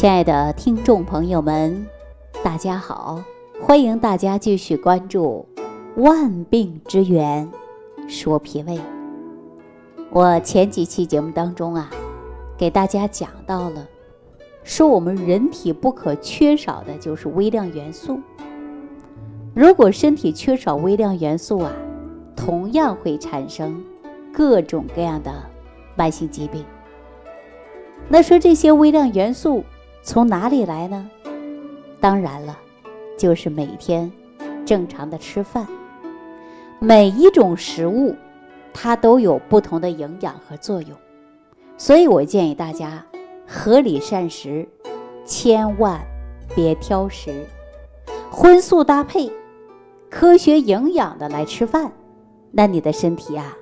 亲爱的听众朋友们，大家好！欢迎大家继续关注《万病之源说脾胃》。我前几期节目当中啊，给大家讲到了，说我们人体不可缺少的就是微量元素。如果身体缺少微量元素啊，同样会产生各种各样的慢性疾病。那说这些微量元素。从哪里来呢？当然了，就是每天正常的吃饭。每一种食物，它都有不同的营养和作用，所以我建议大家合理膳食，千万别挑食，荤素搭配，科学营养的来吃饭，那你的身体啊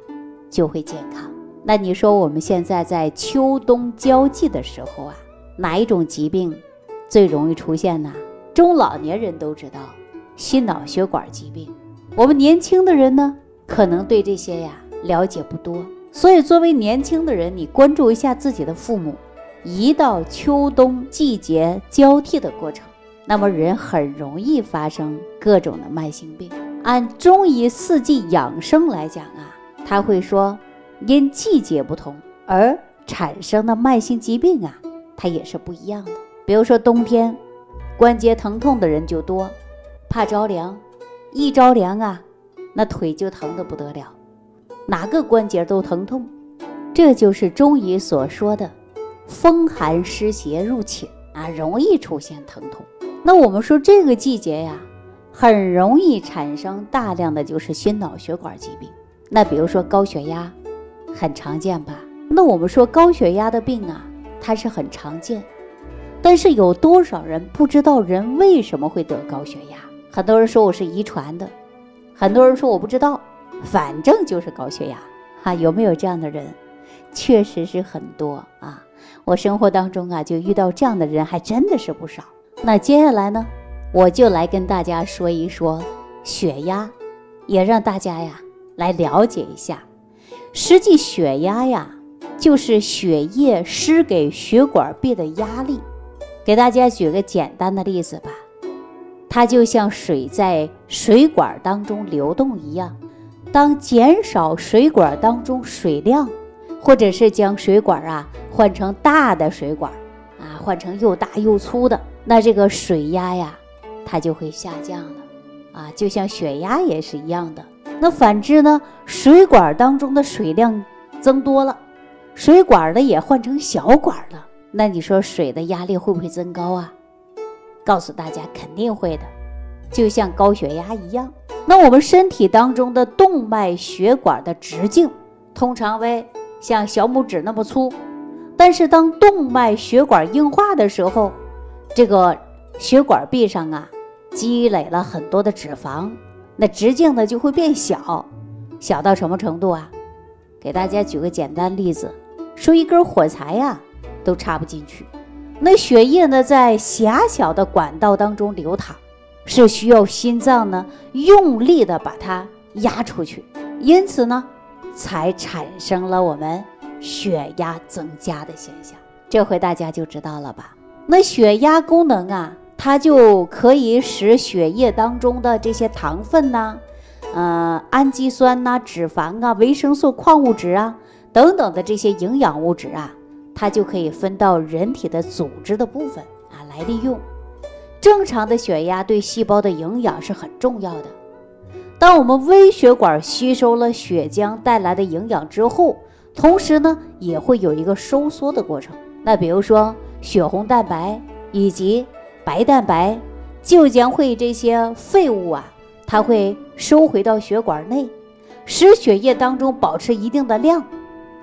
就会健康。那你说我们现在在秋冬交际的时候啊？哪一种疾病最容易出现呢？中老年人都知道，心脑血管疾病。我们年轻的人呢，可能对这些呀了解不多。所以，作为年轻的人，你关注一下自己的父母。一到秋冬季节交替的过程，那么人很容易发生各种的慢性病。按中医四季养生来讲啊，他会说，因季节不同而产生的慢性疾病啊。它也是不一样的。比如说冬天，关节疼痛的人就多，怕着凉，一着凉啊，那腿就疼得不得了，哪个关节都疼痛。这就是中医所说的风寒湿邪入侵啊，容易出现疼痛。那我们说这个季节呀，很容易产生大量的就是心脑血管疾病。那比如说高血压，很常见吧？那我们说高血压的病啊。它是很常见，但是有多少人不知道人为什么会得高血压？很多人说我是遗传的，很多人说我不知道，反正就是高血压。哈，有没有这样的人？确实是很多啊！我生活当中啊，就遇到这样的人还真的是不少。那接下来呢，我就来跟大家说一说血压，也让大家呀来了解一下，实际血压呀。就是血液施给血管壁的压力，给大家举个简单的例子吧，它就像水在水管当中流动一样，当减少水管当中水量，或者是将水管啊换成大的水管啊，换成又大又粗的，那这个水压呀，它就会下降了啊，就像血压也是一样的。那反之呢，水管当中的水量增多了。水管的也换成小管了，那你说水的压力会不会增高啊？告诉大家肯定会的，就像高血压一样。那我们身体当中的动脉血管的直径通常为像小拇指那么粗，但是当动脉血管硬化的时候，这个血管壁上啊积累了很多的脂肪，那直径呢就会变小，小到什么程度啊？给大家举个简单例子。说一根火柴呀，都插不进去。那血液呢，在狭小的管道当中流淌，是需要心脏呢用力的把它压出去，因此呢，才产生了我们血压增加的现象。这回大家就知道了吧？那血压功能啊，它就可以使血液当中的这些糖分呐，呃，氨基酸呐、脂肪啊、维生素、矿物质啊。等等的这些营养物质啊，它就可以分到人体的组织的部分啊来利用。正常的血压对细胞的营养是很重要的。当我们微血管吸收了血浆带来的营养之后，同时呢也会有一个收缩的过程。那比如说血红蛋白以及白蛋白就将会这些废物啊，它会收回到血管内，使血液当中保持一定的量。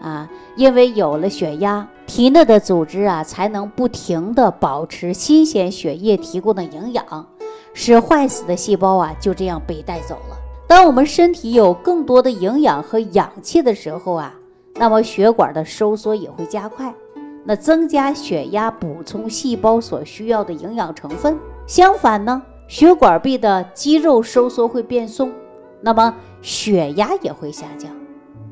啊，因为有了血压，体内的组织啊才能不停地保持新鲜血液提供的营养，使坏死的细胞啊就这样被带走了。当我们身体有更多的营养和氧气的时候啊，那么血管的收缩也会加快，那增加血压，补充细胞所需要的营养成分。相反呢，血管壁的肌肉收缩会变松，那么血压也会下降。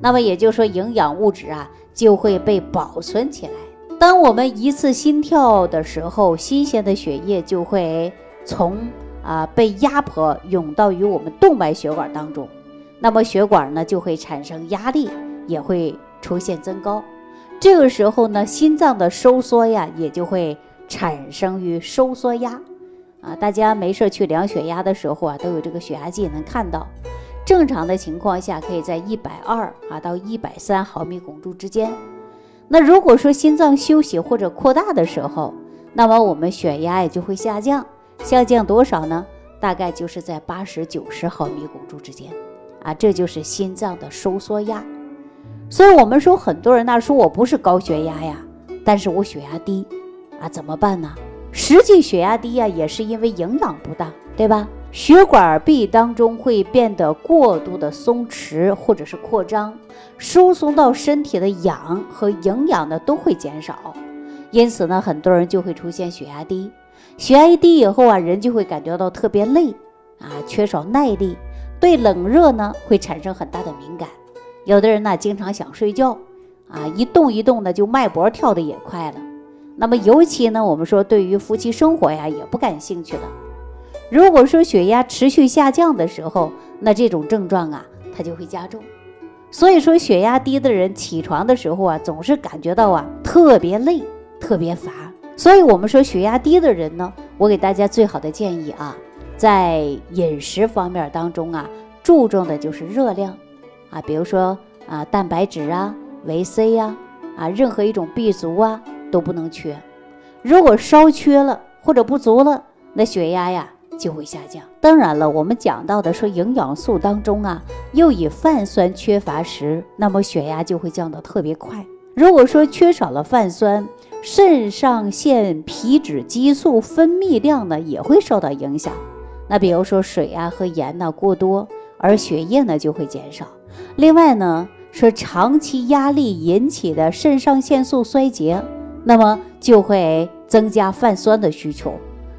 那么也就是说，营养物质啊就会被保存起来。当我们一次心跳的时候，新鲜的血液就会从啊被压迫涌到于我们动脉血管当中，那么血管呢就会产生压力，也会出现增高。这个时候呢，心脏的收缩呀，也就会产生于收缩压。啊，大家没事去量血压的时候啊，都有这个血压计能看到。正常的情况下，可以在一百二啊到一百三毫米汞柱之间。那如果说心脏休息或者扩大的时候，那么我们血压也就会下降，下降多少呢？大概就是在八十九十毫米汞柱之间。啊，这就是心脏的收缩压。所以我们说，很多人那说我不是高血压呀，但是我血压低啊，怎么办呢？实际血压低呀，也是因为营养不当，对吧？血管壁当中会变得过度的松弛或者是扩张，输送到身体的氧和营养呢都会减少，因此呢，很多人就会出现血压低。血压一低以后啊，人就会感觉到特别累啊，缺少耐力，对冷热呢会产生很大的敏感。有的人呢经常想睡觉啊，一动一动的就脉搏跳得也快了。那么，尤其呢，我们说对于夫妻生活呀，也不感兴趣了。如果说血压持续下降的时候，那这种症状啊，它就会加重。所以说，血压低的人起床的时候啊，总是感觉到啊特别累、特别乏。所以我们说，血压低的人呢，我给大家最好的建议啊，在饮食方面当中啊，注重的就是热量啊，比如说啊，蛋白质啊、维 C 呀啊，任何一种 B 族啊。都不能缺，如果稍缺了或者不足了，那血压呀就会下降。当然了，我们讲到的说营养素当中啊，又以泛酸缺乏时，那么血压就会降得特别快。如果说缺少了泛酸，肾上腺皮质激素分泌量呢也会受到影响。那比如说水啊和盐呢过多，而血液呢就会减少。另外呢，说长期压力引起的肾上腺素衰竭。那么就会增加泛酸的需求，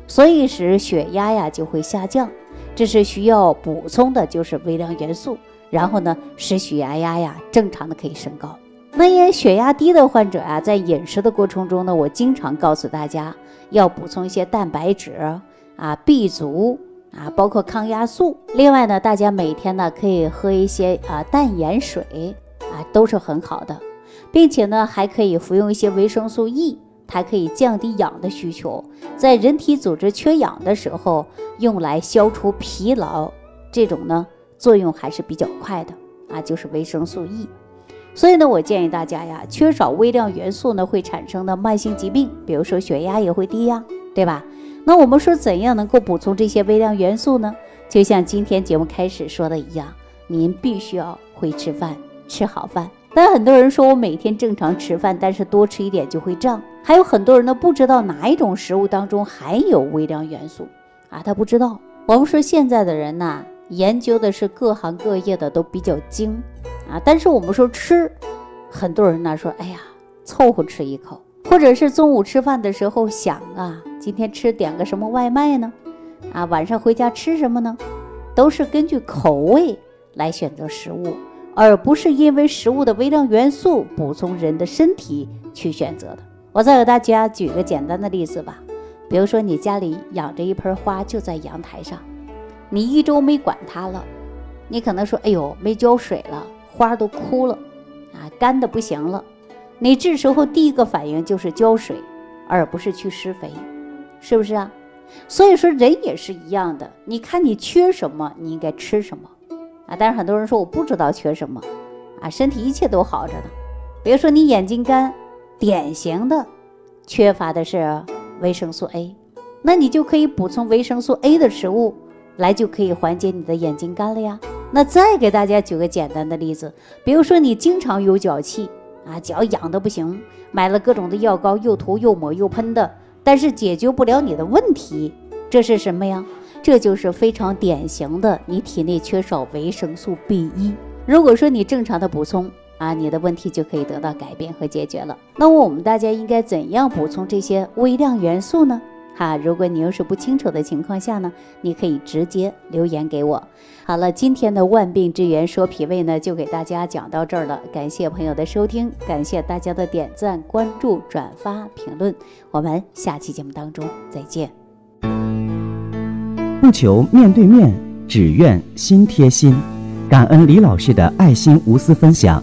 所以使血压呀就会下降。这是需要补充的，就是微量元素，然后呢使血压压呀正常的可以升高。那因血压低的患者啊，在饮食的过程中呢，我经常告诉大家要补充一些蛋白质啊、B 族啊，包括抗压素。另外呢，大家每天呢可以喝一些啊淡盐水啊，都是很好的。并且呢，还可以服用一些维生素 E，它可以降低氧的需求，在人体组织缺氧的时候，用来消除疲劳，这种呢作用还是比较快的啊，就是维生素 E。所以呢，我建议大家呀，缺少微量元素呢，会产生的慢性疾病，比如说血压也会低呀，对吧？那我们说怎样能够补充这些微量元素呢？就像今天节目开始说的一样，您必须要会吃饭，吃好饭。但很多人说我每天正常吃饭，但是多吃一点就会胀。还有很多人呢不知道哪一种食物当中含有微量元素啊，他不知道。我们说现在的人呐，研究的是各行各业的都比较精啊，但是我们说吃，很多人呢说，哎呀，凑合吃一口，或者是中午吃饭的时候想啊，今天吃点个什么外卖呢？啊，晚上回家吃什么呢？都是根据口味来选择食物。而不是因为食物的微量元素补充人的身体去选择的。我再给大家举个简单的例子吧，比如说你家里养着一盆花，就在阳台上，你一周没管它了，你可能说：“哎呦，没浇水了，花都枯了，啊，干的不行了。”你这时候第一个反应就是浇水，而不是去施肥，是不是啊？所以说人也是一样的，你看你缺什么，你应该吃什么。啊，但是很多人说我不知道缺什么，啊，身体一切都好着呢。比如说你眼睛干，典型的缺乏的是维生素 A，那你就可以补充维生素 A 的食物，来就可以缓解你的眼睛干了呀。那再给大家举个简单的例子，比如说你经常有脚气，啊，脚痒的不行，买了各种的药膏，又涂又抹又喷的，但是解决不了你的问题，这是什么呀？这就是非常典型的，你体内缺少维生素 B 一。如果说你正常的补充啊，你的问题就可以得到改变和解决了。那我们大家应该怎样补充这些微量元素呢？哈。如果你又是不清楚的情况下呢，你可以直接留言给我。好了，今天的万病之源说脾胃呢，就给大家讲到这儿了。感谢朋友的收听，感谢大家的点赞、关注、转发、评论。我们下期节目当中再见。不求面对面，只愿心贴心。感恩李老师的爱心无私分享。